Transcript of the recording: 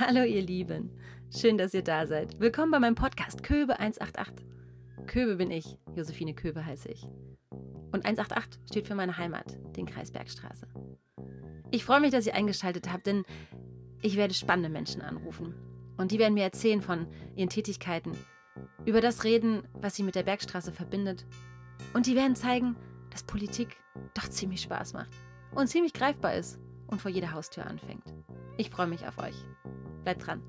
Hallo ihr Lieben, schön, dass ihr da seid. Willkommen bei meinem Podcast Köbe 188. Köbe bin ich, Josephine Köbe heiße ich. Und 188 steht für meine Heimat, den Kreis Bergstraße. Ich freue mich, dass ihr eingeschaltet habt, denn ich werde spannende Menschen anrufen. Und die werden mir erzählen von ihren Tätigkeiten, über das reden, was sie mit der Bergstraße verbindet. Und die werden zeigen, dass Politik doch ziemlich Spaß macht und ziemlich greifbar ist und vor jeder Haustür anfängt. Ich freue mich auf euch. Bleibt dran.